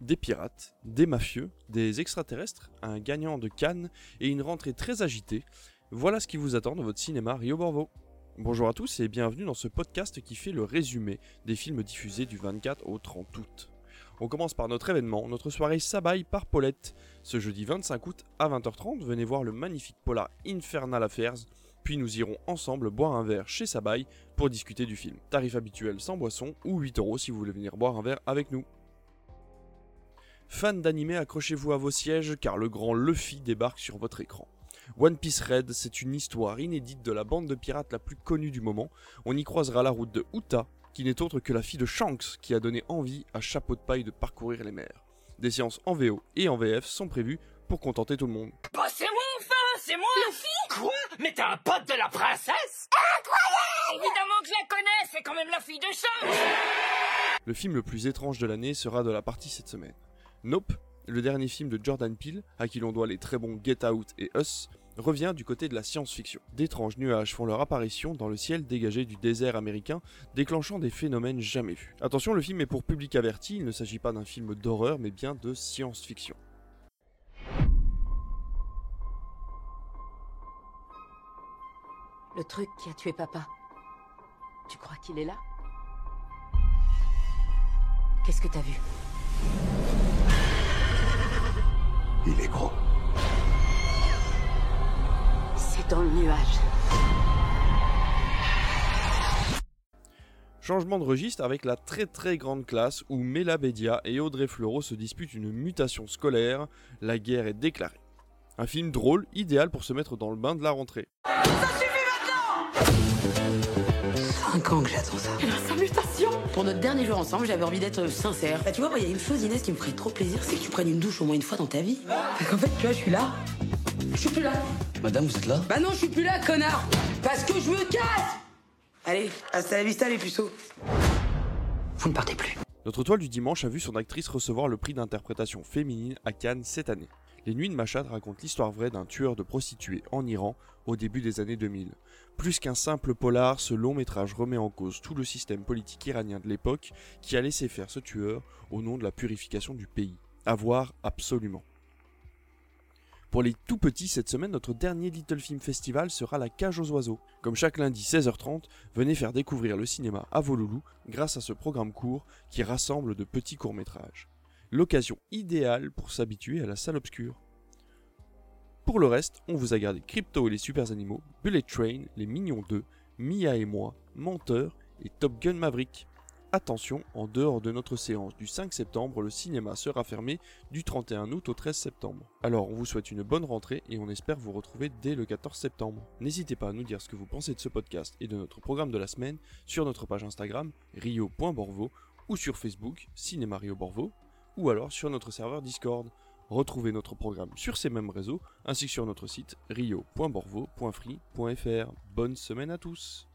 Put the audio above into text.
des pirates, des mafieux, des extraterrestres, un gagnant de Cannes et une rentrée très agitée. Voilà ce qui vous attend dans votre cinéma Rio Borvo. Bonjour à tous et bienvenue dans ce podcast qui fait le résumé des films diffusés du 24 au 30 août. On commence par notre événement, notre soirée Sabaye par Paulette. Ce jeudi 25 août à 20h30, venez voir le magnifique polar Infernal Affairs, puis nous irons ensemble boire un verre chez Sabaye pour discuter du film. Tarif habituel sans boisson ou 8 euros si vous voulez venir boire un verre avec nous. Fans d'anime, accrochez-vous à vos sièges car le grand Luffy débarque sur votre écran. One Piece Red, c'est une histoire inédite de la bande de pirates la plus connue du moment. On y croisera la route de Uta, qui n'est autre que la fille de Shanks qui a donné envie à Chapeau de paille de parcourir les mers. Des séances en VO et en VF sont prévues pour contenter tout le monde. Bah c'est moi enfin, c'est moi Luffy? Quoi? Mais t'es un pote de la princesse? Incroyable Évidemment que je la connais, c'est quand même la fille de Shanks Le film le plus étrange de l'année sera de la partie cette semaine. Nope, le dernier film de Jordan Peele, à qui l'on doit les très bons Get Out et Us, revient du côté de la science-fiction. D'étranges nuages font leur apparition dans le ciel dégagé du désert américain, déclenchant des phénomènes jamais vus. Attention, le film est pour public averti, il ne s'agit pas d'un film d'horreur, mais bien de science-fiction. Le truc qui a tué papa. Tu crois qu'il est là? Qu'est-ce que t'as vu? Il est gros. C'est dans le nuage. Changement de registre avec la très très grande classe où Mela Bedia et Audrey Fleurot se disputent une mutation scolaire, la guerre est déclarée. Un film drôle, idéal pour se mettre dans le bain de la rentrée. 5 ans que j'attends ça. Sa mutation Pour notre dernier jour ensemble, j'avais envie d'être sincère. Bah, tu vois, il y a une chose, Inès, qui me ferait trop plaisir, c'est que tu prennes une douche au moins une fois dans ta vie. Parce qu'en fait, tu vois, je suis là. Je suis plus là. Madame, vous êtes là? Bah non, je suis plus là, connard Parce que je me casse Allez, hasta la vista, les puceaux. Vous ne partez plus. Notre toile du dimanche a vu son actrice recevoir le prix d'interprétation féminine à Cannes cette année. Les Nuits de Machad racontent l'histoire vraie d'un tueur de prostituées en Iran au début des années 2000. Plus qu'un simple polar, ce long métrage remet en cause tout le système politique iranien de l'époque qui a laissé faire ce tueur au nom de la purification du pays. À voir absolument. Pour les tout petits, cette semaine, notre dernier Little Film Festival sera la Cage aux Oiseaux. Comme chaque lundi 16h30, venez faire découvrir le cinéma à vos loulous grâce à ce programme court qui rassemble de petits courts-métrages. L'occasion idéale pour s'habituer à la salle obscure. Pour le reste, on vous a gardé Crypto et les super animaux, Bullet Train, Les Mignons 2, Mia et moi, Menteur et Top Gun Maverick. Attention, en dehors de notre séance du 5 septembre, le cinéma sera fermé du 31 août au 13 septembre. Alors on vous souhaite une bonne rentrée et on espère vous retrouver dès le 14 septembre. N'hésitez pas à nous dire ce que vous pensez de ce podcast et de notre programme de la semaine sur notre page Instagram rio.borvo ou sur Facebook Cinéma Rio Borvo ou alors sur notre serveur Discord. Retrouvez notre programme sur ces mêmes réseaux ainsi que sur notre site rio.borvo.free.fr. Bonne semaine à tous